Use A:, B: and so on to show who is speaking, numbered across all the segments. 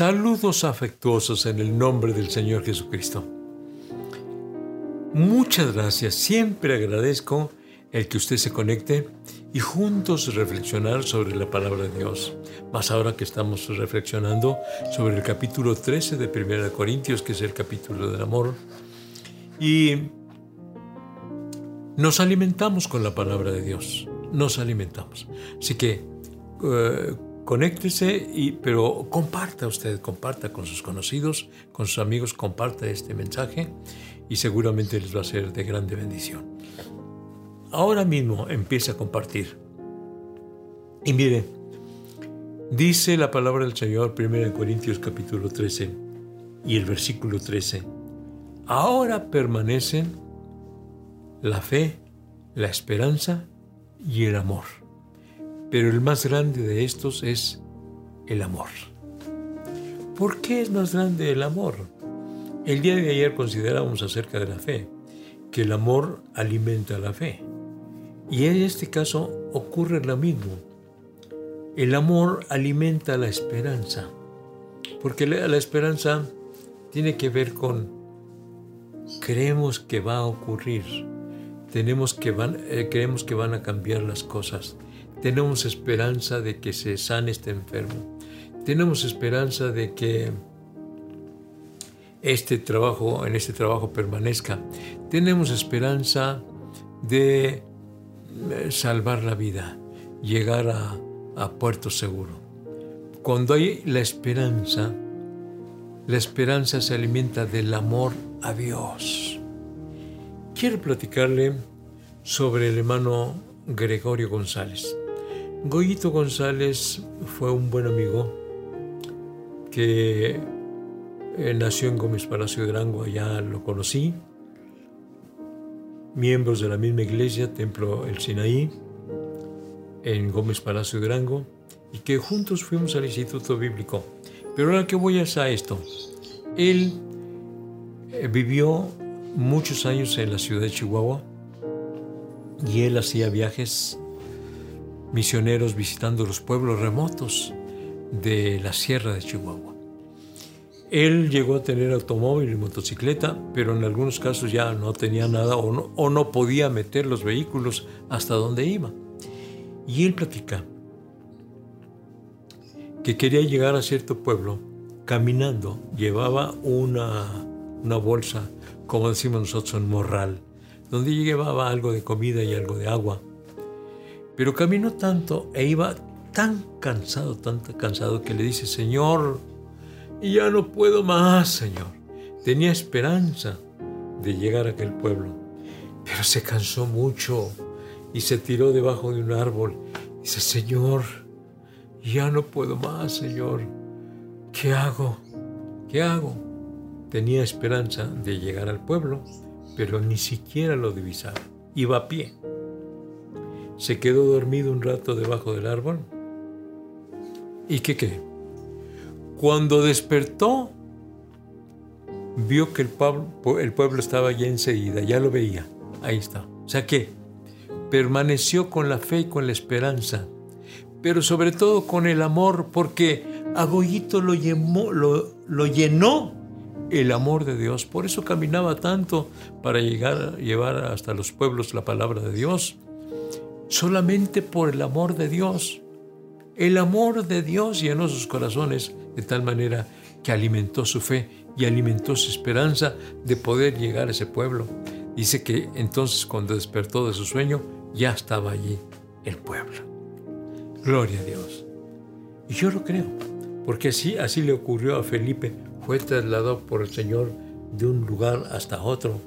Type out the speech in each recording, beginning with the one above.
A: Saludos afectuosos en el nombre del Señor Jesucristo. Muchas gracias, siempre agradezco el que usted se conecte y juntos reflexionar sobre la palabra de Dios. Más ahora que estamos reflexionando sobre el capítulo 13 de 1 Corintios, que es el capítulo del amor. Y nos alimentamos con la palabra de Dios, nos alimentamos. Así que eh, conéctese, y, pero comparta usted, comparta con sus conocidos, con sus amigos, comparta este mensaje y seguramente les va a ser de grande bendición. Ahora mismo empiece a compartir. Y mire, dice la palabra del Señor 1 Corintios capítulo 13 y el versículo 13. Ahora permanecen la fe, la esperanza y el amor pero el más grande de estos es el amor. ¿Por qué es más grande el amor? El día de ayer considerábamos acerca de la fe, que el amor alimenta la fe. Y en este caso ocurre lo mismo. El amor alimenta la esperanza, porque la esperanza tiene que ver con creemos que va a ocurrir, tenemos que van, eh, creemos que van a cambiar las cosas, tenemos esperanza de que se sane este enfermo. Tenemos esperanza de que este trabajo, en este trabajo permanezca. Tenemos esperanza de eh, salvar la vida, llegar a, a puerto seguro. Cuando hay la esperanza, la esperanza se alimenta del amor a Dios. Quiero platicarle sobre el hermano Gregorio González. Goyito González fue un buen amigo que eh, nació en Gómez Palacio de Durango, allá lo conocí. Miembros de la misma iglesia, Templo El Sinaí, en Gómez Palacio de Durango, y que juntos fuimos al Instituto Bíblico. Pero ahora que voy a esto, él eh, vivió muchos años en la ciudad de Chihuahua y él hacía viajes misioneros visitando los pueblos remotos de la sierra de Chihuahua. Él llegó a tener automóvil y motocicleta, pero en algunos casos ya no tenía nada o no, podía meter los vehículos hasta donde iba. Y él platica que quería llegar a cierto pueblo caminando, llevaba una, una bolsa, como decimos nosotros, un morral, donde llevaba algo de comida y algo de agua pero caminó tanto e iba tan cansado, tan cansado que le dice, Señor, ya no puedo más, Señor. Tenía esperanza de llegar a aquel pueblo, pero se cansó mucho y se tiró debajo de un árbol. Dice, Señor, ya no puedo más, Señor. ¿Qué hago? ¿Qué hago? Tenía esperanza de llegar al pueblo, pero ni siquiera lo divisaba. Iba a pie se quedó dormido un rato debajo del árbol. ¿Y qué qué? Cuando despertó, vio que el pueblo, el pueblo estaba allí enseguida, ya lo veía, ahí está. O sea que permaneció con la fe y con la esperanza, pero sobre todo con el amor, porque a Goyito lo llenó, lo llenó el amor de Dios. Por eso caminaba tanto para llegar, llevar hasta los pueblos la palabra de Dios solamente por el amor de Dios. El amor de Dios llenó sus corazones de tal manera que alimentó su fe y alimentó su esperanza de poder llegar a ese pueblo. Dice que entonces cuando despertó de su sueño, ya estaba allí el pueblo. Gloria a Dios. Y yo lo creo, porque así, así le ocurrió a Felipe. Fue trasladado por el Señor de un lugar hasta otro,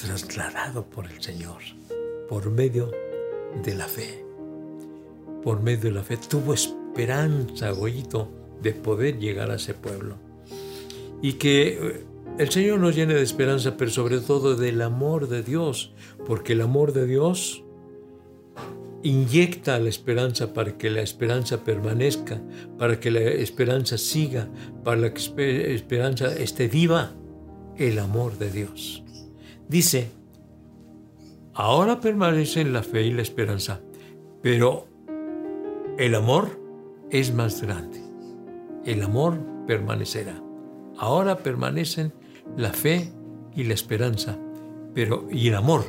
A: trasladado por el Señor, por medio de la fe. Por medio de la fe tuvo esperanza, Goyito, de poder llegar a ese pueblo. Y que eh, el Señor nos llene de esperanza, pero sobre todo del amor de Dios, porque el amor de Dios inyecta la esperanza para que la esperanza permanezca, para que la esperanza siga, para que la esperanza esté viva, el amor de Dios. Dice, Ahora permanecen la fe y la esperanza, pero el amor es más grande. el amor permanecerá. Ahora permanecen la fe y la esperanza, pero y el amor,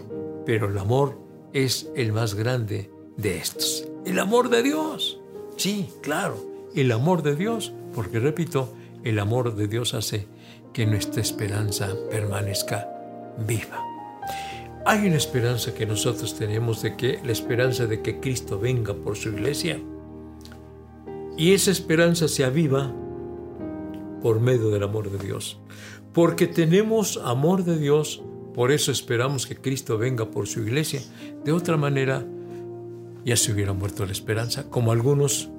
A: pero el amor es el más grande de estos. El amor de Dios. Sí, claro, el amor de Dios, porque repito, el amor de Dios hace que nuestra esperanza permanezca viva. Hay una esperanza que nosotros tenemos de que la esperanza de que Cristo venga por su iglesia. Y esa esperanza se aviva por medio del amor de Dios. Porque tenemos amor de Dios, por eso esperamos que Cristo venga por su iglesia. De otra manera, ya se hubiera muerto la esperanza, como algunos,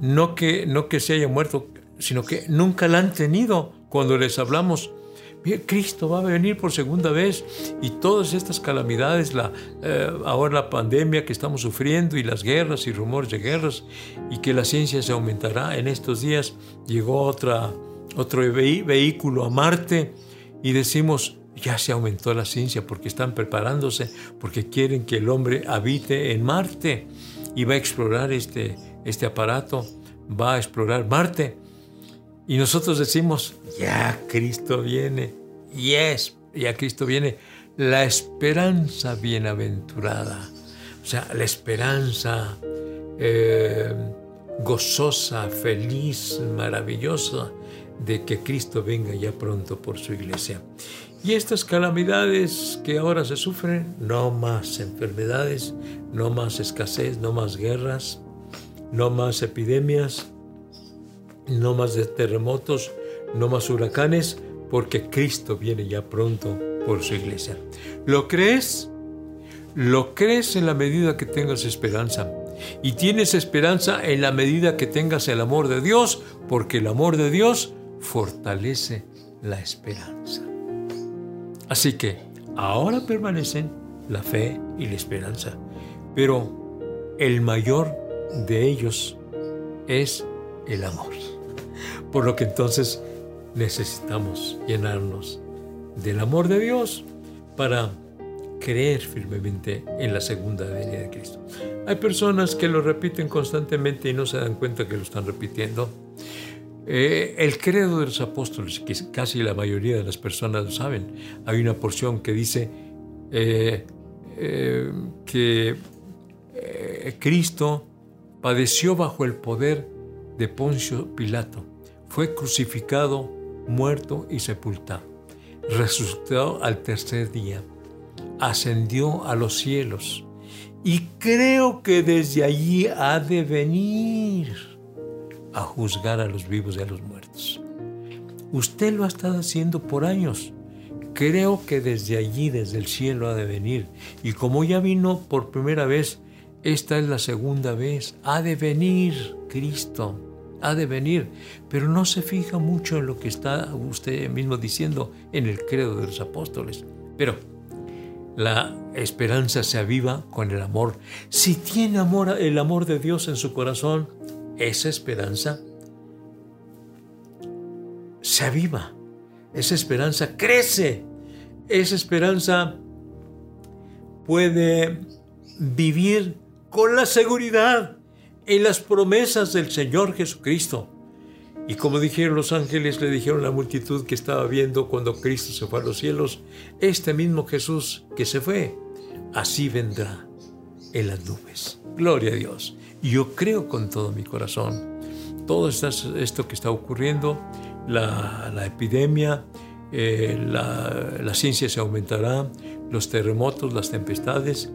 A: no que, no que se haya muerto, sino que nunca la han tenido cuando les hablamos. Cristo va a venir por segunda vez y todas estas calamidades, la, eh, ahora la pandemia que estamos sufriendo y las guerras y rumores de guerras y que la ciencia se aumentará. En estos días llegó otra, otro vehículo a Marte y decimos, ya se aumentó la ciencia porque están preparándose, porque quieren que el hombre habite en Marte y va a explorar este, este aparato, va a explorar Marte. Y nosotros decimos, ya Cristo viene, yes, ya Cristo viene, la esperanza bienaventurada, o sea, la esperanza eh, gozosa, feliz, maravillosa de que Cristo venga ya pronto por su iglesia. Y estas calamidades que ahora se sufren, no más enfermedades, no más escasez, no más guerras, no más epidemias, no más terremotos, no más huracanes, porque Cristo viene ya pronto por su iglesia. ¿Lo crees? Lo crees en la medida que tengas esperanza. Y tienes esperanza en la medida que tengas el amor de Dios, porque el amor de Dios fortalece la esperanza. Así que ahora permanecen la fe y la esperanza, pero el mayor de ellos es el amor. Por lo que entonces necesitamos llenarnos del amor de Dios para creer firmemente en la segunda venida de Cristo. Hay personas que lo repiten constantemente y no se dan cuenta que lo están repitiendo. Eh, el credo de los apóstoles, que casi la mayoría de las personas lo saben, hay una porción que dice eh, eh, que Cristo padeció bajo el poder de Poncio Pilato, fue crucificado, muerto y sepultado, resucitó al tercer día, ascendió a los cielos y creo que desde allí ha de venir a juzgar a los vivos y a los muertos. Usted lo ha estado haciendo por años. Creo que desde allí, desde el cielo, ha de venir. Y como ya vino por primera vez, esta es la segunda vez. Ha de venir Cristo. Ha de venir. Pero no se fija mucho en lo que está usted mismo diciendo en el credo de los apóstoles. Pero la esperanza se aviva con el amor. Si tiene amor, el amor de Dios en su corazón, esa esperanza se aviva, esa esperanza crece, esa esperanza puede vivir con la seguridad en las promesas del Señor Jesucristo. Y como dijeron los ángeles, le dijeron a la multitud que estaba viendo cuando Cristo se fue a los cielos, este mismo Jesús que se fue, así vendrá en las nubes. Gloria a Dios. Yo creo con todo mi corazón todo esto que está ocurriendo, la, epidemia, eh, la, ciencia se aumentará, los terremotos, las tempestades,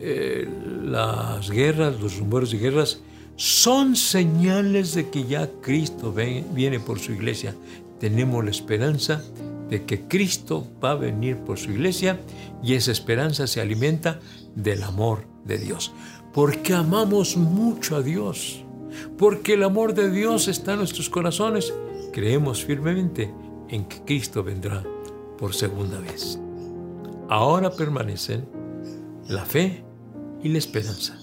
A: eh, las guerras, los rumores de guerras, son señales de que ya Cristo viene por su iglesia. Tenemos la esperanza de que Cristo va a venir por su iglesia y esa esperanza se alimenta del amor de Dios porque amamos mucho a Dios, porque el amor de Dios está en nuestros corazones, creemos firmemente en que Cristo vendrá por segunda vez. Ahora permanecen la fe y la esperanza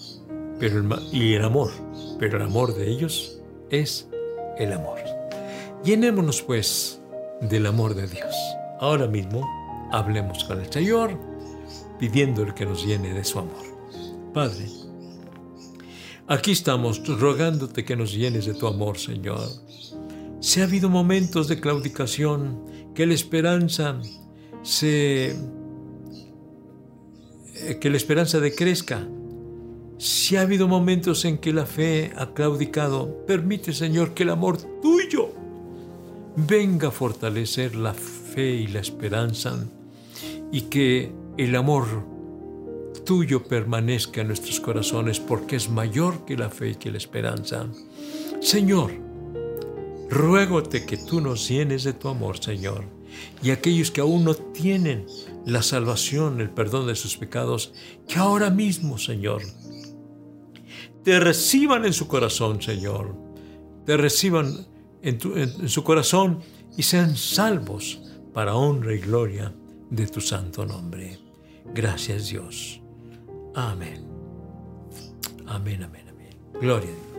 A: pero y el amor, pero el amor de ellos es el amor. Llenémonos pues del amor de Dios. Ahora mismo hablemos con el Señor pidiéndole que nos llene de su amor. Padre, Aquí estamos rogándote que nos llenes de tu amor, Señor. Si ha habido momentos de claudicación, que la esperanza se que la esperanza decrezca. Si ha habido momentos en que la fe ha claudicado, permite, Señor, que el amor tuyo venga a fortalecer la fe y la esperanza y que el amor tuyo permanezca en nuestros corazones porque es mayor que la fe y que la esperanza. Señor, ruégote que tú nos llenes de tu amor, Señor, y aquellos que aún no tienen la salvación, el perdón de sus pecados, que ahora mismo, Señor, te reciban en su corazón, Señor, te reciban en, en su corazón y sean salvos para honra y gloria de tu santo nombre. Gracias Dios. Amén. Amén, amén, amén. Gloria a Dios.